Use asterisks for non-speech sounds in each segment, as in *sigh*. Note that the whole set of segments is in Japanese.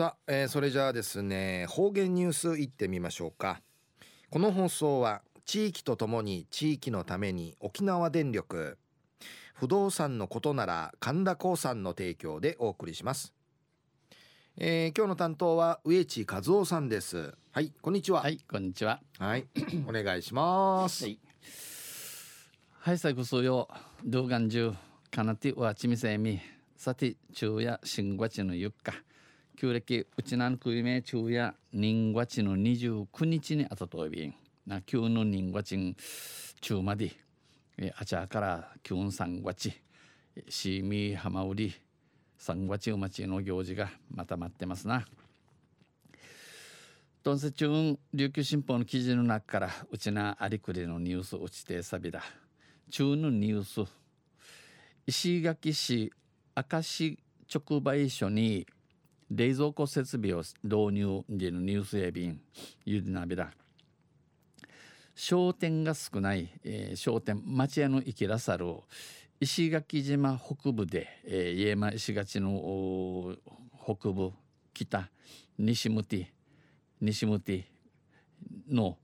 さあ、えー、それじゃあですね方言ニュースいってみましょうか。この放送は地域とともに地域のために沖縄電力不動産のことなら神田興産の提供でお送りします、えー、今日の担当は植地和夫さんです。はいこんにちは。はいこんにちは。はい *coughs* お願いします。はい。はい最後そうよ。動画中かなてわちみせみ。さて昼夜新月のゆっか旧暦うちなんくいめ昼夜人月の29日にあたといびんな旧の人月中までえあちゃから旧三月しみ浜売り三月お待ちの行事がまた待ってますな。どんせ中琉球新報の記事の中からうちなありくりのニュース落ちてさびだ。中のニュース石垣市明石直売所に冷蔵庫設備を導入でのニュースやびんゆでなびら商店が少ない、えー、商店町屋の生きらさる石垣島北部で、えー、家間石垣の北部北西向き西向きの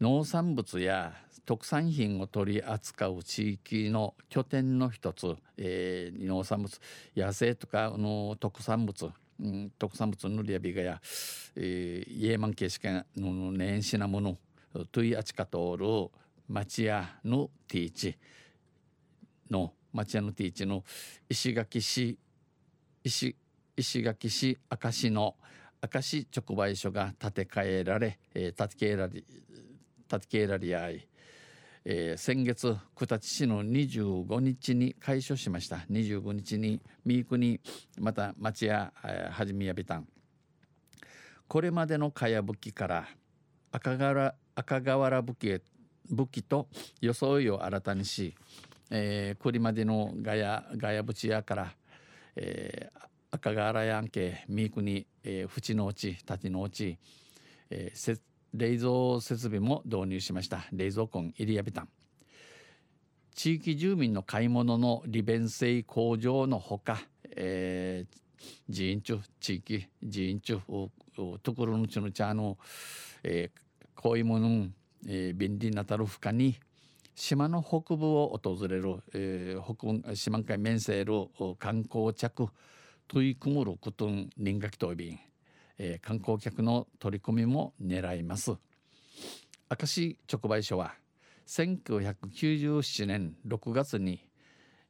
農産物や特産品を取り扱う地域の拠点の一つ、えー、農産物野生とかの特産物うん、特産物のりやびがや、えー、イエマン形式の年始なものといあちかとおる町屋のティーチ。の町屋のティーチの石垣市石石垣市明石の明石直売所が建て替えられ、えー、建て替えられ建て替えられやい。えー、先月九立市の25日に開所しました。25日に三育にまた町屋はじめやびたん。これまでのかやぶきから赤瓦赤瓦武器武器と装いを新たにし、えー、これまでのガヤガヤブチ屋から、えー、赤瓦やんけ三育に、えー、縁の内立の内、えー、冷蔵設備も導入しました。冷蔵庫入りやびたん。地域住民の買い物の利便性向上のほか、えー、寺院中地域寺院中ところのちのちゃの、えー、こういうもの、えー、便利なたる負荷に島の北部を訪れる、えー、北島海面せる観光客取り組むることん人気とびん。えー、観光客の取り込みも狙います。明石直売所は1997年6月に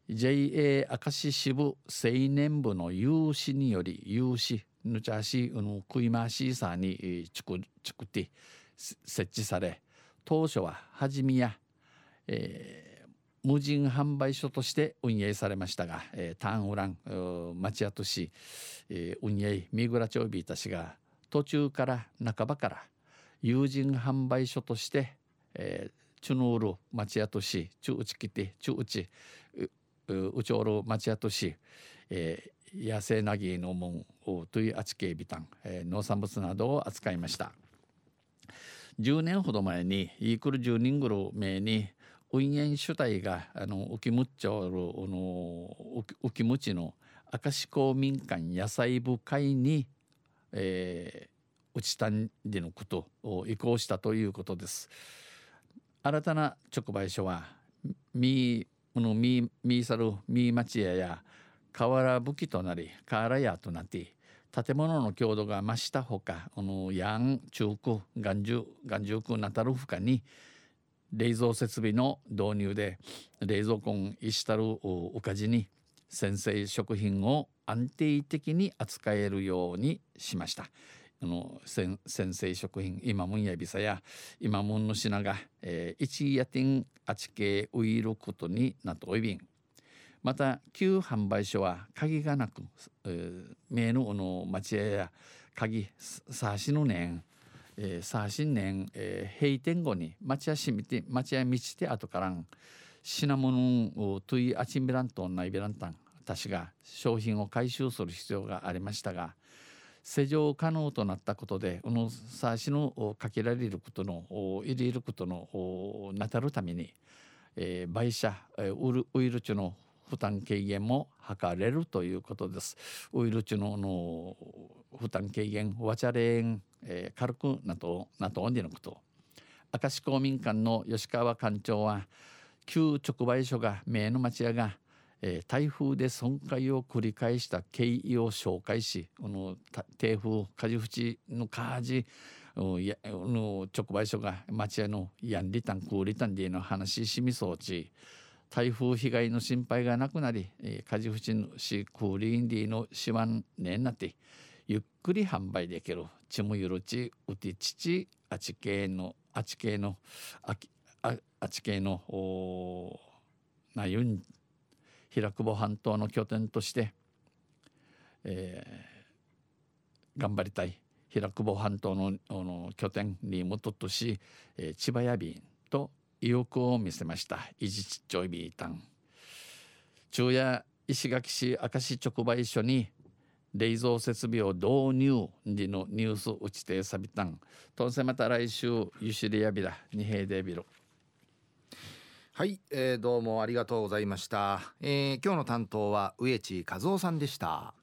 JA 明石支部青年部の有志により有志ぬちゃしの食い回しさに作って設置され当初ははじめや、えー、無人販売所として運営されましたが、えー、ターンウラン町屋とし、えー、運営三倉町ビータ氏が途中から半ばから友人販売所として、えー、チュヌール町屋としチュウチキテチュウチウチョール町屋とし、えー、野生ナギの門というあちけビタン、えー、農産物などを扱いました。10年ほど前にイークル10人ぐる名に運営主体があの浮きむちょるの浮きむちの明石公民館野菜部会に、えー、ちたんでのことを移行したということです。新たな直売所はみのみみさるみ町屋や河原武器となり瓦屋となって建物の強度が増したほかこのヤン中区眼中眼中区なたる負荷に冷蔵設備の導入で冷蔵庫石たるおかじに先生食品を安定的に扱えるようにしました。あの先生食品今もんやびさや今もんの品が、えー、一夜店あちけウイルことになっておいびんまた旧販売所は鍵がなく、えー、名のの町屋や鍵さしの年えー、さあ新年、えー、閉店後に町屋しみて町屋道て後からん品物をトイアチンベラントンナイベランタン私が商品を回収する必要がありましたが施錠可能となったことでこのさあしのかけられることの入れることのなたるために、えー、売車、えー、ウルウイルチの負担軽減も図れるということです。ウイルチのの負担軽減わちゃれん、えー、軽くなとなとんでのこと明石公民館の吉川館長は旧直売所が名の町屋がえー、台風で損壊を繰り返した経緯を紹介しこの台風火事淵の火事の直売所が町屋のやんりたんくうりたんでの話しみそうち台風被害の心配がなくなり、えー、火事淵のしクーリンディのしわんねんなってゆっくり販売できるちむゆるちうてちちあち系のあち系のあああち系のおなゆん平久保半島の拠点として、えー、頑張りたい平久保半島のの拠点にもととし、えー、千葉屋便と意欲を見せました。いじちっちょいビータン。昼夜石垣市明石直売所に冷蔵設備を導入でのニュース打ちてさびたんとんせまた来週ゆしりやびらにへいでびろはい、えー、どうもありがとうございました、えー、今日の担当は植地和夫さんでした。